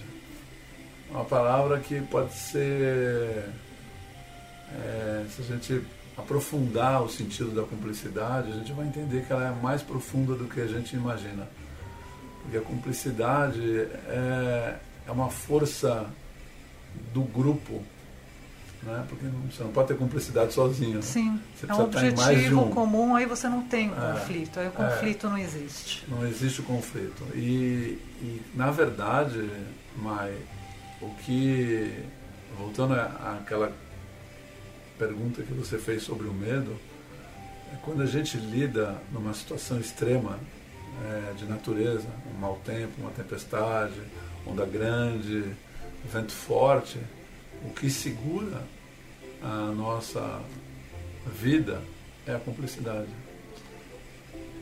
Uma palavra que pode ser, é, se a gente aprofundar o sentido da cumplicidade, a gente vai entender que ela é mais profunda do que a gente imagina. Porque a cumplicidade é, é uma força do grupo, né? porque não- você não pode ter cumplicidade sozinho. né? Sim, Você é um objetivo um. comum, aí você não tem É, conflito, aí o conflito não existe. Não existe o conflito. E, e, na verdade, Mai, o que. Voltando àquela pergunta que você fez sobre o medo, é quando a gente lida numa situação extrema é, de natureza, um mau tempo, uma tempestade, onda grande, vento forte, o que segura a nossa vida é a cumplicidade.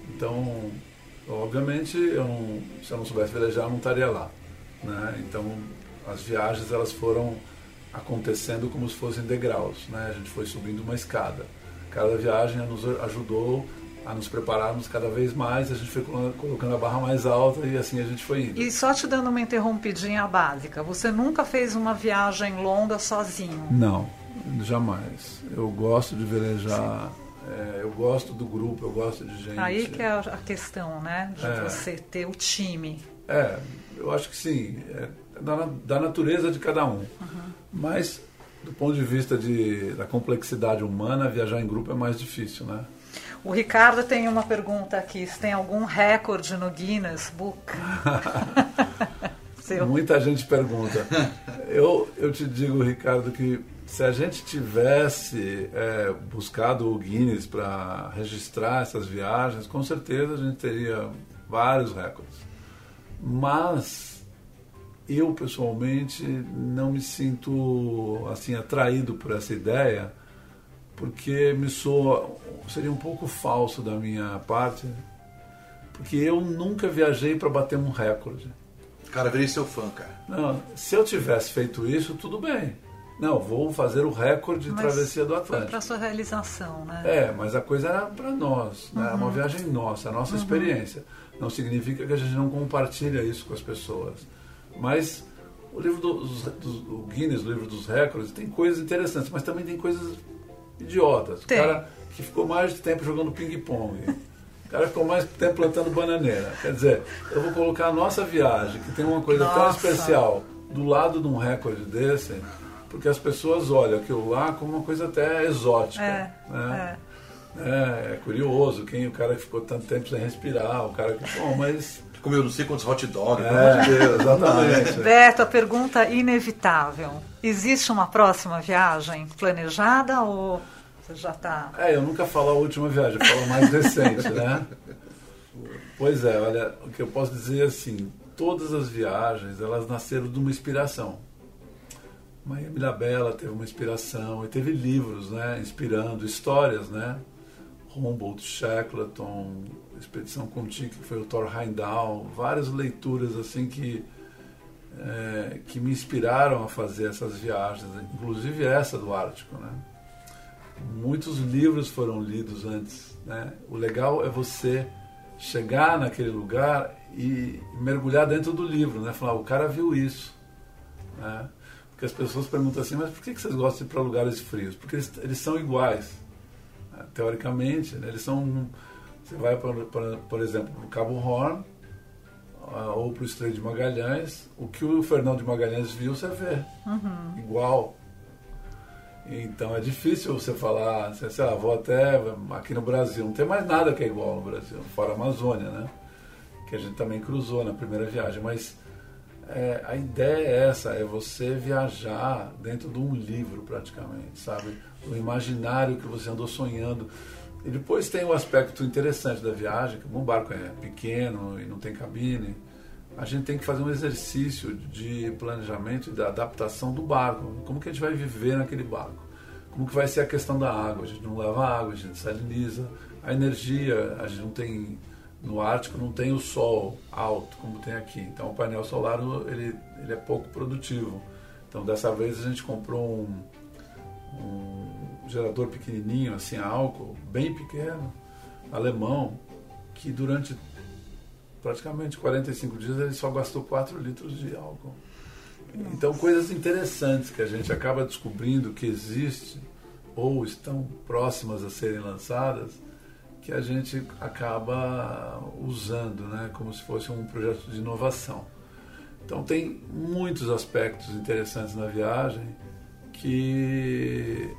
Então, obviamente, eu não- se eu não soubesse velejar, eu não estaria lá. Né? Então, as viagens elas foram acontecendo como se fossem degraus. Né? A gente foi subindo uma escada. Cada viagem nos ajudou a nos prepararmos cada vez mais. A gente foi colo- colocando a barra mais alta e assim a gente foi indo. E só te dando uma interrompidinha básica, você nunca fez uma viagem longa sozinho? Não, jamais. Eu gosto de velejar. é, eu gosto do grupo, eu gosto de gente. Aí que é a a questão, né? De É. você ter o time. É, eu acho que sim. É da, da natureza de cada um. Uhum. Mas, do ponto de vista de, da complexidade humana, viajar em grupo é mais difícil, né? O Ricardo tem uma pergunta aqui: se tem algum recorde no Guinness Book? Muita gente pergunta. Eu, eu te digo, Ricardo, que se a gente tivesse é, buscado o Guinness para registrar essas viagens, com certeza a gente teria vários recordes. Mas eu pessoalmente não me sinto assim atraído por essa ideia, porque me soa seria um pouco falso da minha parte, porque eu nunca viajei para bater um recorde. Cara, virei seu fã, cara. Não, se eu tivesse feito isso, tudo bem. Não, vou fazer o recorde de travessia do Atlântico. para sua realização, né? É, mas a coisa era para nós, né? é Uhum. uma viagem nossa, a nossa experiência. Não significa que a gente não compartilha isso com as pessoas. Mas o livro dos, dos o Guinness, o livro dos recordes, tem coisas interessantes, mas também tem coisas idiotas. Tem. O cara que ficou mais de tempo jogando ping-pong. O cara ficou mais tempo plantando bananeira. Quer dizer, eu vou colocar a nossa viagem, que tem uma coisa tão Nossa. especial, do lado de um recorde desse, porque as pessoas olham aquilo lá como uma coisa até exótica. É, né? é. É, é curioso, quem o cara que ficou tanto tempo sem respirar, o cara que. Bom, mas. Comeu não sei quantos hot dog, pelo amor de É, Deus. exatamente. Beto, a pergunta inevitável. Existe uma próxima viagem planejada ou você já está. É, eu nunca falo a última viagem, eu falo a mais recente, né? Pois é, olha, o que eu posso dizer é assim, todas as viagens, elas nasceram de uma inspiração. Miami La Bella teve uma inspiração, e teve livros, né, inspirando, histórias, né? Humboldt, Shackleton, Expedição Conti, que foi o Thor Heyerdahl, várias leituras assim que é, que me inspiraram a fazer essas viagens, inclusive essa do Ártico, né? Muitos livros foram lidos antes, né? O legal é você chegar naquele lugar e mergulhar dentro do livro, né? Falar, o cara viu isso, né? Porque as pessoas perguntam assim, mas por que que vocês gostam de ir para lugares frios? Porque eles, eles são iguais, né? teoricamente, né? eles são... Você vai, por, exemplo, para o Cabo Horn, ah, ou para o Estreito de Magalhães, o que o Fernando de Magalhães viu, você vê. Uhum. Igual. Então é difícil você falar, sei lá, vou até aqui no Brasil, não tem mais nada que é igual no Brasil, fora a Amazônia, né? Que a gente também cruzou na primeira viagem, mas é, a ideia é essa, é você viajar dentro de um livro praticamente, sabe? O imaginário que você andou sonhando. E depois tem o aspecto interessante da viagem, que como o barco é pequeno e não tem cabine, a gente tem que fazer um exercício de planejamento e da adaptação do barco. Como que a gente vai viver naquele barco? Como que vai ser a questão da água? A gente não leva água, a gente saliniza. A energia, a gente não tem no Ártico não tem o sol alto como tem aqui. Então o painel solar ele, ele é pouco produtivo. Então dessa vez a gente comprou um, um gerador pequenininho, assim, a álcool, bem pequeno, alemão, que durante praticamente 45 dias ele só gastou 4 litros de álcool. Então coisas interessantes que a gente acaba descobrindo que existe ou estão próximas a serem lançadas que a gente acaba usando, né, como se fosse um projeto de inovação. Então tem muitos aspectos interessantes na viagem que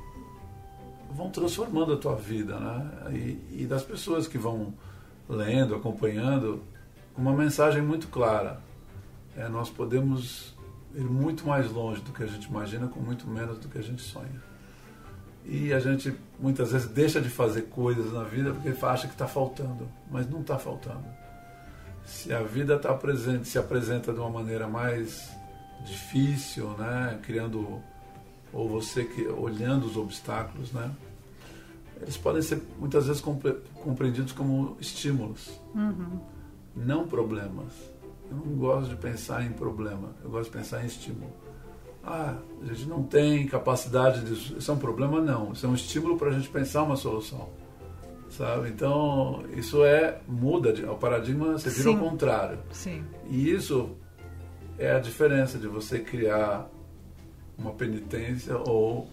vão transformando a tua vida, né? E, e das pessoas que vão lendo, acompanhando, uma mensagem muito clara. É, nós podemos ir muito mais longe do que a gente imagina com muito menos do que a gente sonha. E a gente muitas vezes deixa de fazer coisas na vida porque acha que está faltando, mas não está faltando. Se a vida está presente, se apresenta de uma maneira mais difícil, né, criando ou você que olhando os obstáculos, né, eles podem ser muitas vezes compreendidos como estímulos, uhum. não problemas. Eu não gosto de pensar em problema, eu gosto de pensar em estímulo. Ah, a gente não tem capacidade disso. Isso é um problema? Não. Isso é um estímulo para a gente pensar uma solução. Sabe? Então, isso é. muda. O paradigma você vira ao contrário. Sim. E isso é a diferença de você criar uma penitência ou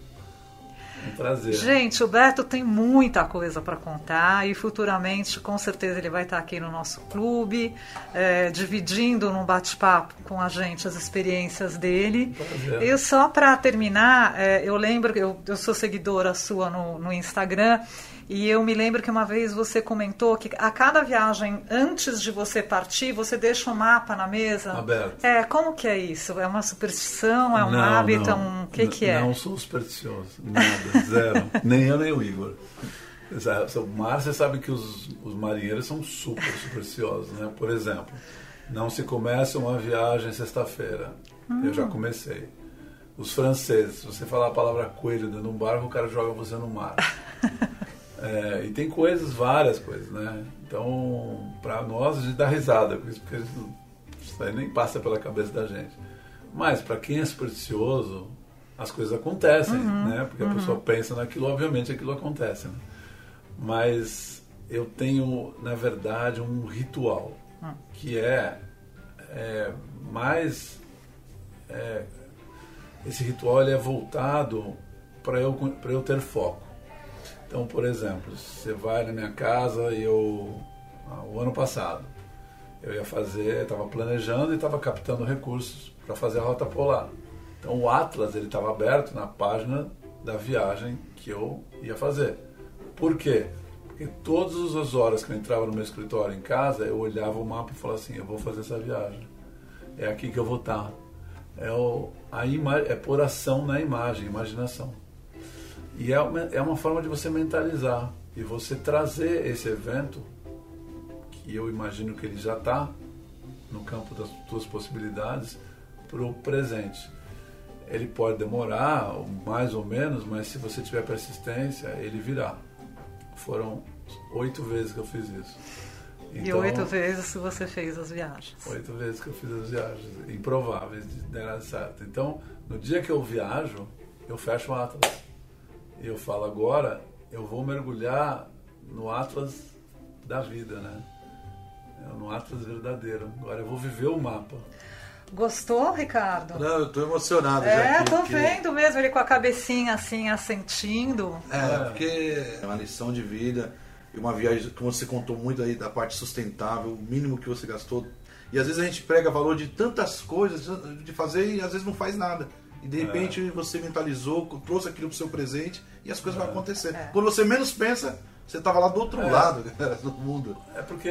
um prazer. Gente, o Beto tem muita coisa para contar e futuramente, com certeza, ele vai estar aqui no nosso clube, é, dividindo num bate-papo com a gente as experiências dele. Prazer. E só para terminar, é, eu lembro, eu, eu sou seguidora sua no, no Instagram. E eu me lembro que uma vez você comentou que a cada viagem, antes de você partir, você deixa um mapa na mesa. Aberto. É, como que é isso? É uma superstição? É um não, hábito? Não. Um... O que, que é? Não sou supersticioso. Nada. Zero. nem eu, nem o Igor. O mar, você sabe que os, os marinheiros são super supersticiosos, né? Por exemplo, não se começa uma viagem sexta-feira. Hum. Eu já comecei. Os franceses, se você falar a palavra coelho dentro de um barco, o cara joga você no mar. É, e tem coisas, várias coisas, né? Então, para nós, a gente dá risada com isso, porque não, isso aí nem passa pela cabeça da gente. Mas, para quem é supersticioso, as coisas acontecem, uhum, né? Porque uhum. a pessoa pensa naquilo, obviamente aquilo acontece. Né? Mas eu tenho, na verdade, um ritual hum. que é, é mais. É, esse ritual ele é voltado para eu, eu ter foco. Então, por exemplo, você vai na minha casa e eu. Ah, o ano passado, eu ia fazer, estava planejando e estava captando recursos para fazer a rota polar. Então, o Atlas ele estava aberto na página da viagem que eu ia fazer. Por quê? Porque todas as horas que eu entrava no meu escritório em casa, eu olhava o mapa e falava assim: eu vou fazer essa viagem. É aqui que eu vou estar. É, o, a ima é por ação na imagem, imaginação. E é uma, é uma forma de você mentalizar e você trazer esse evento, que eu imagino que ele já está no campo das suas possibilidades, para o presente. Ele pode demorar, mais ou menos, mas se você tiver persistência, ele virá. Foram oito vezes que eu fiz isso. Então, e oito vezes você fez as viagens. Oito vezes que eu fiz as viagens, improváveis de dar certo. Então, no dia que eu viajo, eu fecho o Atlas eu falo agora, eu vou mergulhar no Atlas da vida, né? É no Atlas verdadeiro. Agora eu vou viver o mapa. Gostou, Ricardo? Não, eu tô emocionado é, já. É, tô vendo mesmo ele com a cabecinha assim, assentindo. É, é, porque é uma lição de vida e uma viagem que você contou muito aí da parte sustentável, o mínimo que você gastou E às vezes a gente prega valor de tantas coisas de fazer e às vezes não faz nada. E de repente é. você mentalizou, trouxe aquilo pro seu presente e as coisas é. vão acontecer. É. Quando você menos pensa, você estava lá do outro é. lado do mundo. É porque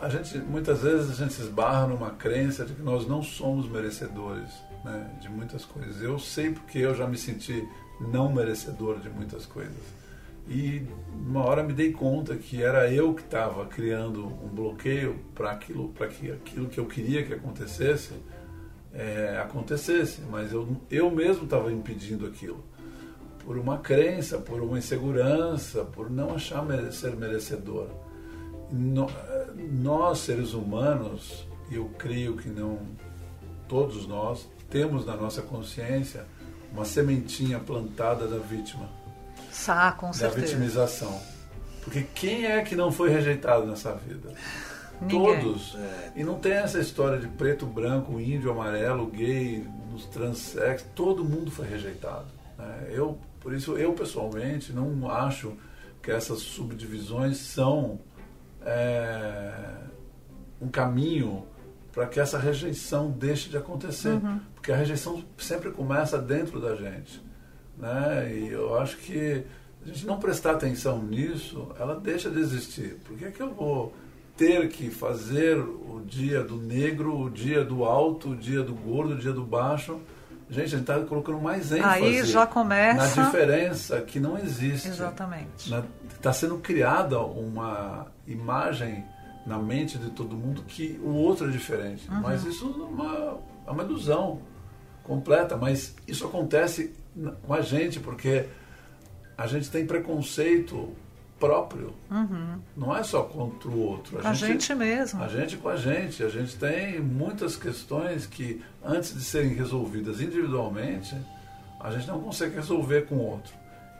a gente muitas vezes a gente se esbarra numa crença de que nós não somos merecedores né, de muitas coisas. Eu sei porque eu já me senti não merecedor de muitas coisas. E uma hora me dei conta que era eu que estava criando um bloqueio para aquilo, para que aquilo que eu queria que acontecesse é, acontecesse, mas eu, eu mesmo estava impedindo aquilo por uma crença, por uma insegurança, por não achar ser merecedor. No, nós seres humanos, eu creio que não todos nós temos na nossa consciência uma sementinha plantada da vítima Sá, com certeza. Da vitimização. Porque quem é que não foi rejeitado nessa vida? Ninguém. Todos. É. E não tem essa história de preto, branco, índio, amarelo, gay, nos transex. Todo mundo foi rejeitado. Né? Eu, por isso, eu pessoalmente não acho que essas subdivisões são é, um caminho para que essa rejeição deixe de acontecer. Uhum. Porque a rejeição sempre começa dentro da gente. Né? E eu acho que a gente não prestar atenção nisso, ela deixa de existir. Por que, é que eu vou ter que fazer o dia do negro, o dia do alto, o dia do gordo, o dia do baixo? Gente, a gente está colocando mais ênfase Aí já começa... na diferença que não existe. Exatamente. Está sendo criada uma imagem na mente de todo mundo que o outro é diferente. Uhum. Mas isso é uma, é uma ilusão completa. Mas isso acontece com a gente, porque a gente tem preconceito próprio. Uhum. Não é só contra o outro. A, a gente, gente, mesmo. A gente com a gente. A gente tem muitas questões que, antes de serem resolvidas individualmente, a gente não consegue resolver com o outro.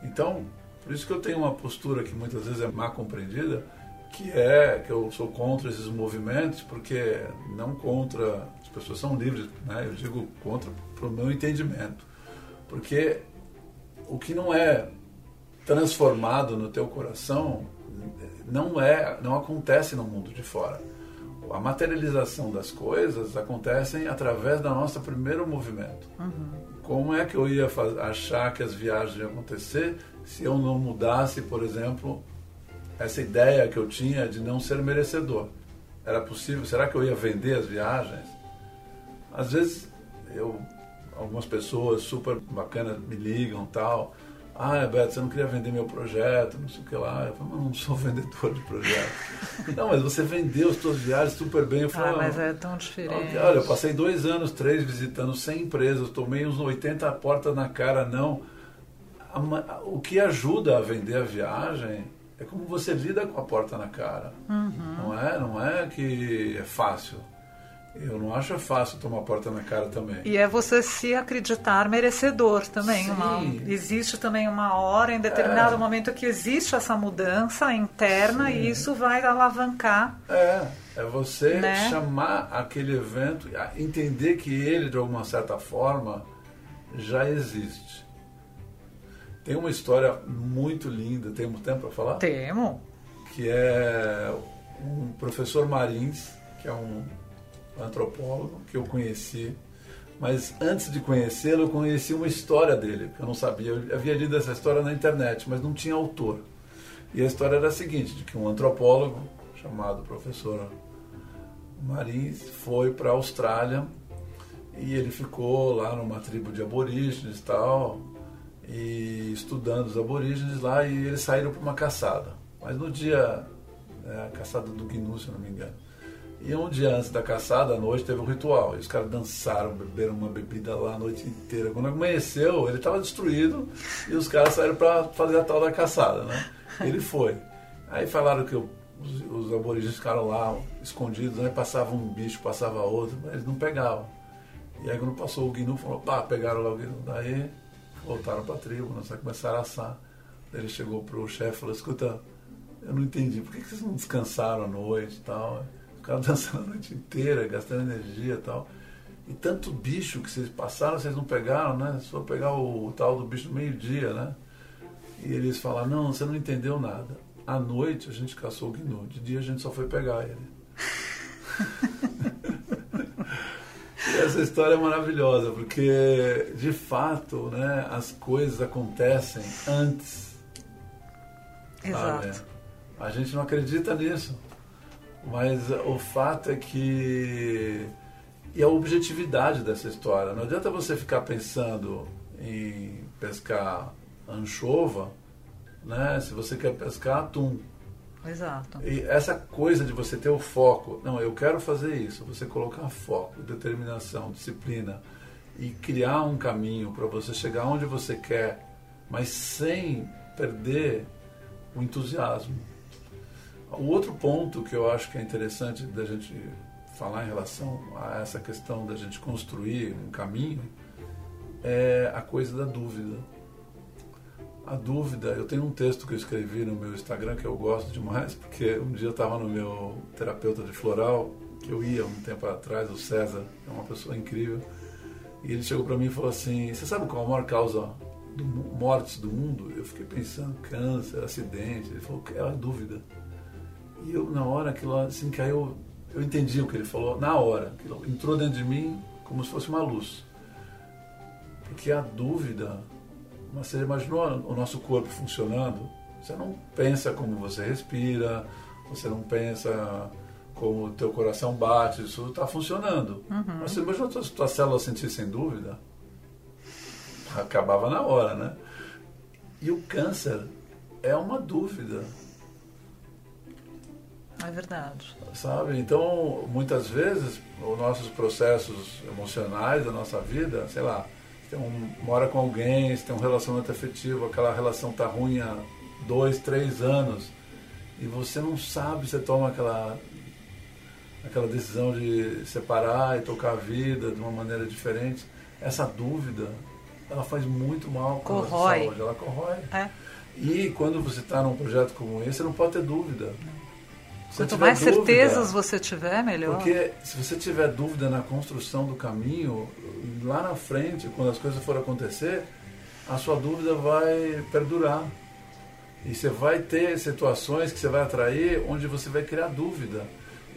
Então, por isso que eu tenho uma postura que muitas vezes é má compreendida, que é que eu sou contra esses movimentos, porque não contra. As pessoas são livres, né? eu digo contra para o meu entendimento. Porque o que não é transformado no teu coração não é, não acontece no mundo de fora. A materialização das coisas acontecem através da nossa primeiro movimento. Uhum. Como é que eu ia achar que as viagens iam acontecer se eu não mudasse, por exemplo, essa ideia que eu tinha de não ser merecedor? Era possível? Será que eu ia vender as viagens? Às vezes eu algumas pessoas super bacanas me ligam tal. Ah, Beto, você não queria vender meu projeto, não sei o que lá. Eu falo, mas não sou vendedor de projeto. não, mas você vendeu as suas viagens super bem. Eu falo, ah, mas é tão diferente. Olha, eu passei dois anos, três, visitando 100 empresas, tomei uns 80 portas na cara, não. O que ajuda a vender a viagem é como você lida com a porta na cara. Uhum. Não é, não é que é fácil. Eu não acho fácil tomar porta na cara também. E é você se acreditar merecedor também. Uma, existe também uma hora, em determinado é. momento, que existe essa mudança interna Sim. e isso vai alavancar. É, é você né? chamar aquele evento, entender que ele, de alguma certa forma, já existe. Tem uma história muito linda, temos tempo para falar? Temos. Que é um professor Marins, que é um antropólogo que eu conheci. Mas antes de conhecê-lo, eu conheci uma história dele, que eu não sabia. Eu havia lido essa história na internet, mas não tinha autor. E a história era a seguinte, de que um antropólogo, chamado professor Marins, foi para a Austrália e ele ficou lá numa tribo de aborígenes e tal, e estudando os aborígenes lá, e eles saíram para uma caçada. Mas no dia, né, a caçada do Gnu, se não me engano. E um dia antes da caçada, à noite, teve um ritual. E os caras dançaram, beberam uma bebida lá a noite inteira. Quando amanheceu, ele estava destruído e os caras saíram para fazer a tal da caçada, né? Ele foi. Aí falaram que os, os aborígenes ficaram lá escondidos, né? Passava um bicho, passava outro, mas eles não pegavam. E aí quando passou o Gnu, falou, pá, pegaram lá o Gnu. Daí voltaram para a tribo, nós começaram a assar. Daí ele chegou pro chefe e falou, escuta, eu não entendi, por que, que vocês não descansaram à noite e tal? Ficaram dançando a noite inteira, gastando energia e tal. E tanto bicho que vocês passaram, vocês não pegaram, né? Só pegar o, tal do bicho no meio-dia, né? E eles falaram, não, você não entendeu nada. À noite a gente caçou o gnu, de dia a gente só foi pegar ele. Essa história é maravilhosa, porque de fato né, as coisas acontecem antes. Exato. Sabe? A gente não acredita nisso. Mas o fato é que. E a objetividade dessa história. Não adianta você ficar pensando em pescar anchova, né? Se você quer pescar atum. Exato. E essa coisa de você ter o foco, não, eu quero fazer isso, você colocar foco, determinação, disciplina e criar um caminho para você chegar onde você quer, mas sem perder o entusiasmo. O outro ponto que eu acho que é interessante da gente falar em relação a essa questão da gente construir um caminho é a coisa da dúvida. A dúvida, eu tenho um texto que eu escrevi no meu Instagram que eu gosto demais, porque um dia eu estava no meu terapeuta de floral, que eu ia um tempo atrás, o César, é uma pessoa incrível, e ele chegou para mim e falou assim: Você sabe qual a maior causa de mortes do mundo? Eu fiquei pensando: câncer, acidente. Ele falou: É a dúvida. E eu, na hora, aquilo assim, que aí eu, eu entendi o que ele falou, na hora, aquilo entrou dentro de mim como se fosse uma luz. Porque a dúvida mas você imaginou o nosso corpo funcionando? Você não pensa como você respira, você não pensa como o teu coração bate, isso está funcionando. Uhum. Mas você imaginou as tuas células sentissem dúvida? Acabava na hora, né? E o câncer é uma dúvida. É verdade. Sabe? Então, muitas vezes, os nossos processos emocionais da nossa vida, sei lá, tem um, mora com alguém, você tem um relacionamento afetivo, aquela relação tá ruim há dois, três anos, e você não sabe, você toma aquela, aquela decisão de separar e tocar a vida de uma maneira diferente. Essa dúvida, ela faz muito mal com a saúde, ela corrói. É. E quando você está num projeto como esse, você não pode ter dúvida. Não. Quanto mais dúvida, certezas você tiver, melhor. Porque se você tiver dúvida na construção do caminho, lá na frente, quando as coisas forem acontecer, a sua dúvida vai perdurar. E você vai ter situações que você vai atrair onde você vai criar dúvida.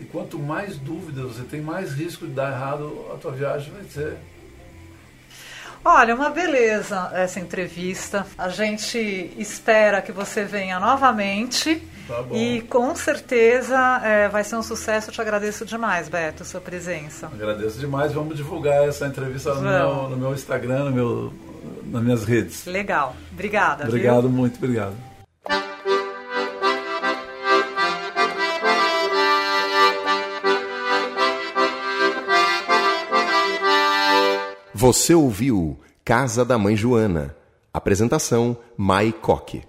E quanto mais dúvidas você tem, mais risco de dar errado a tua viagem vai ser. Olha, uma beleza essa entrevista. A gente espera que você venha novamente. Tá e com certeza é, vai ser um sucesso. Eu te agradeço demais, Beto, sua presença. Agradeço demais. Vamos divulgar essa entrevista no meu, no meu, Instagram, no meu, nas minhas redes. Legal. Obrigada. Obrigado, viu? muito obrigado. Você ouviu Casa da Mãe Joana. Apresentação Mai Coque.